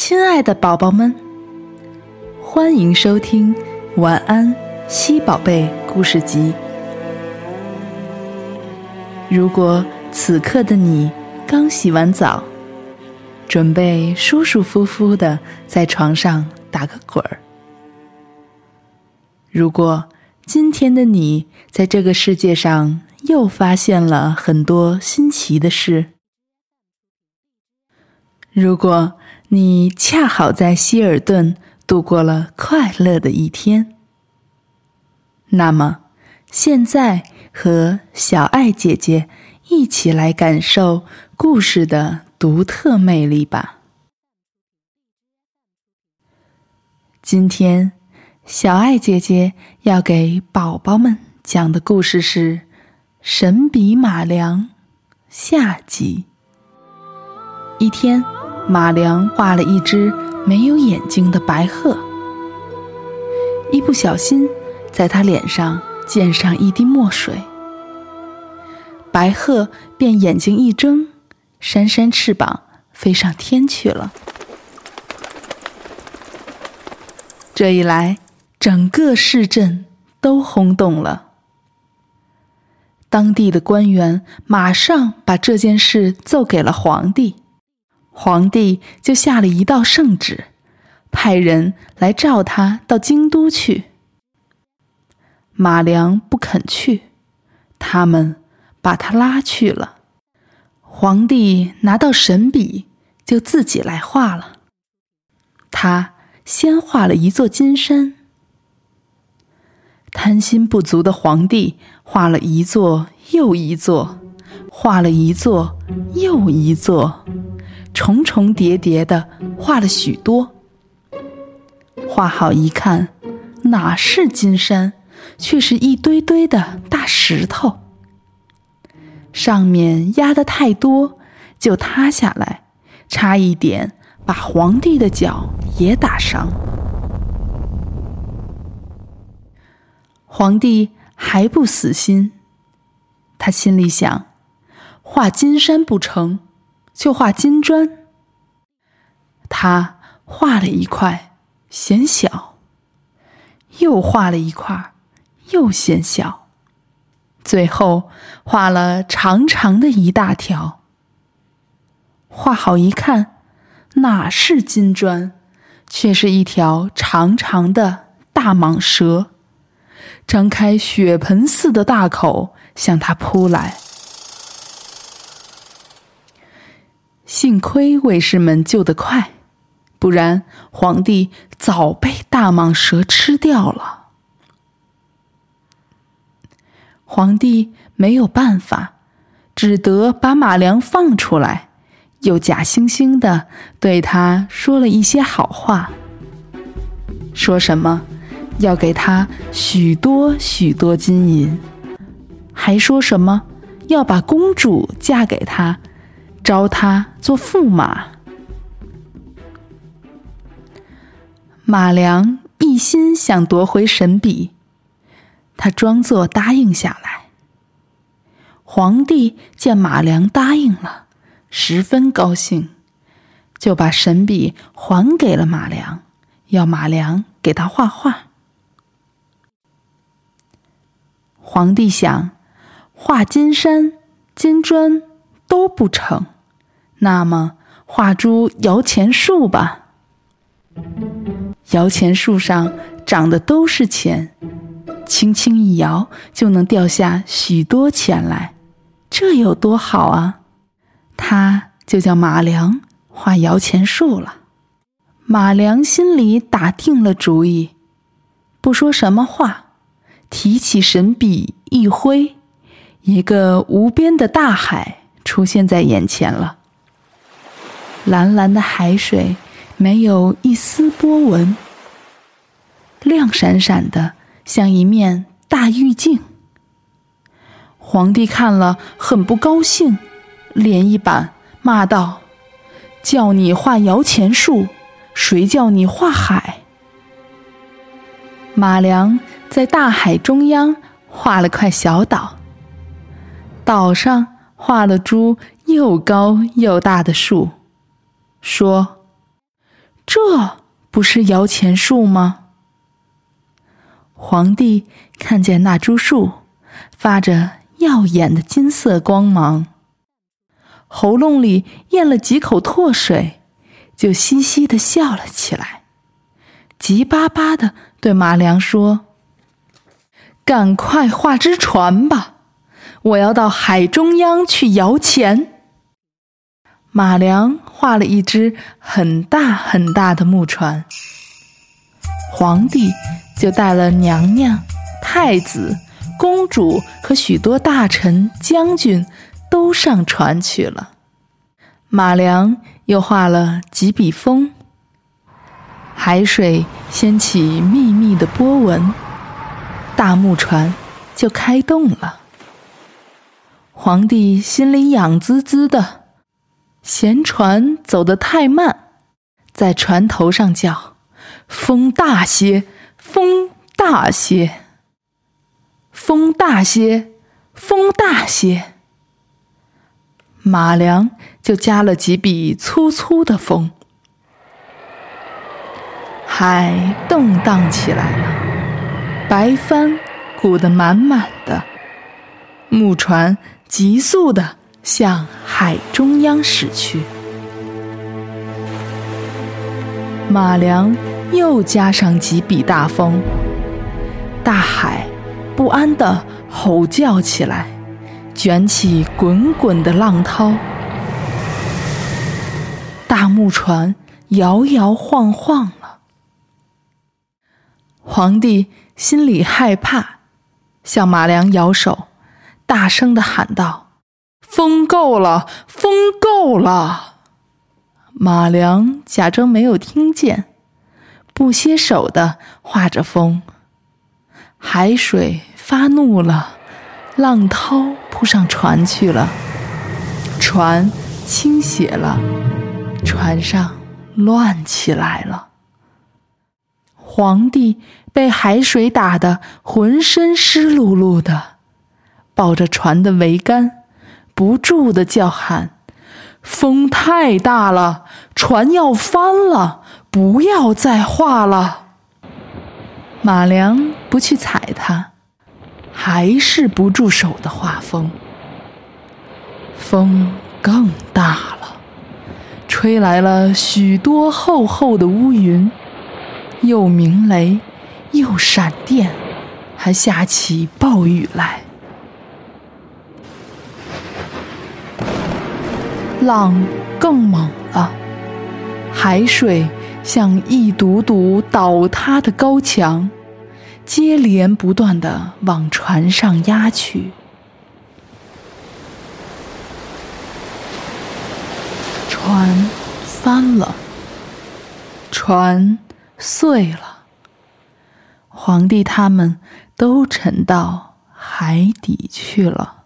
亲爱的宝宝们，欢迎收听《晚安，西宝贝故事集》。如果此刻的你刚洗完澡，准备舒舒服服的在床上打个滚儿；如果今天的你在这个世界上又发现了很多新奇的事；如果你恰好在希尔顿度过了快乐的一天，那么现在和小爱姐姐一起来感受故事的独特魅力吧。今天，小爱姐姐要给宝宝们讲的故事是《神笔马良》下集。一天。马良画了一只没有眼睛的白鹤，一不小心在他脸上溅上一滴墨水，白鹤便眼睛一睁，扇扇翅膀飞上天去了。这一来，整个市镇都轰动了，当地的官员马上把这件事奏给了皇帝。皇帝就下了一道圣旨，派人来召他到京都去。马良不肯去，他们把他拉去了。皇帝拿到神笔，就自己来画了。他先画了一座金山。贪心不足的皇帝画了一座又一座，画了一座又一座。重重叠叠的画了许多，画好一看，哪是金山，却是一堆堆的大石头。上面压的太多，就塌下来，差一点把皇帝的脚也打伤。皇帝还不死心，他心里想：画金山不成。就画金砖，他画了一块，嫌小；又画了一块，又嫌小；最后画了长长的一大条。画好一看，哪是金砖，却是一条长长的大蟒蛇，张开血盆似的大口向他扑来。幸亏卫士们救得快，不然皇帝早被大蟒蛇吃掉了。皇帝没有办法，只得把马良放出来，又假惺惺的对他说了一些好话，说什么要给他许多许多金银，还说什么要把公主嫁给他。招他做驸马，马良一心想夺回神笔，他装作答应下来。皇帝见马良答应了，十分高兴，就把神笔还给了马良，要马良给他画画。皇帝想，画金山、金砖都不成。那么，画株摇钱树吧。摇钱树上长的都是钱，轻轻一摇就能掉下许多钱来，这有多好啊！他就叫马良画摇钱树了。马良心里打定了主意，不说什么话，提起神笔一挥，一个无边的大海出现在眼前了。蓝蓝的海水，没有一丝波纹，亮闪闪的，像一面大玉镜。皇帝看了很不高兴，脸一板，骂道：“叫你画摇钱树，谁叫你画海？”马良在大海中央画了块小岛，岛上画了株又高又大的树。说：“这不是摇钱树吗？皇帝看见那株树发着耀眼的金色光芒，喉咙里咽了几口唾水，就嘻嘻的笑了起来，急巴巴的对马良说：“赶快画只船吧，我要到海中央去摇钱。”马良画了一只很大很大的木船，皇帝就带了娘娘、太子、公主和许多大臣、将军都上船去了。马良又画了几笔风，海水掀起密密的波纹，大木船就开动了。皇帝心里痒滋滋的。嫌船走得太慢，在船头上叫：“风大些，风大些，风大些，风大些。”马良就加了几笔粗粗的风，海动荡起来了，白帆鼓得满满的，木船急速的。向海中央驶去，马良又加上几笔大风，大海不安地吼叫起来，卷起滚滚的浪涛，大木船摇摇晃晃了。皇帝心里害怕，向马良摇手，大声地喊道。风够了，风够了！马良假装没有听见，不歇手的画着风。海水发怒了，浪涛扑上船去了，船倾斜了，船上乱起来了。皇帝被海水打得浑身湿漉漉的，抱着船的桅杆。不住的叫喊：“风太大了，船要翻了，不要再画了。”马良不去踩它，还是不住手的画风。风更大了，吹来了许多厚厚的乌云，又鸣雷，又闪电，还下起暴雨来。浪更猛了，海水像一堵堵倒塌的高墙，接连不断的往船上压去。船翻了，船碎了，皇帝他们都沉到海底去了。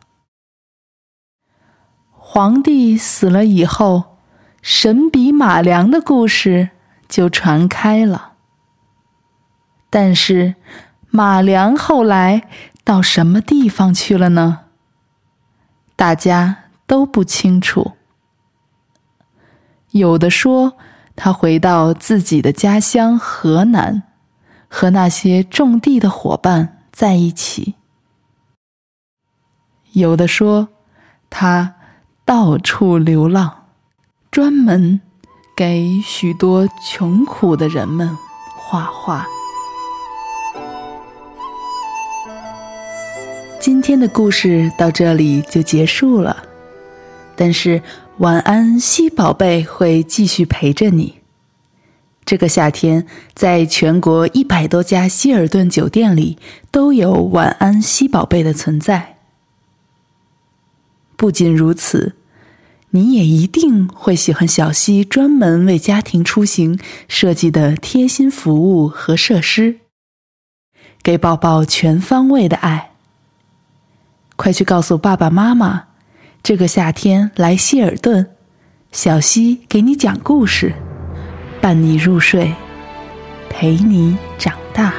皇帝死了以后，神笔马良的故事就传开了。但是，马良后来到什么地方去了呢？大家都不清楚。有的说他回到自己的家乡河南，和那些种地的伙伴在一起；有的说他。到处流浪，专门给许多穷苦的人们画画。今天的故事到这里就结束了，但是晚安，西宝贝会继续陪着你。这个夏天，在全国一百多家希尔顿酒店里都有晚安，西宝贝的存在。不仅如此，你也一定会喜欢小溪专门为家庭出行设计的贴心服务和设施，给宝宝全方位的爱。快去告诉爸爸妈妈，这个夏天来希尔顿，小溪给你讲故事，伴你入睡，陪你长大。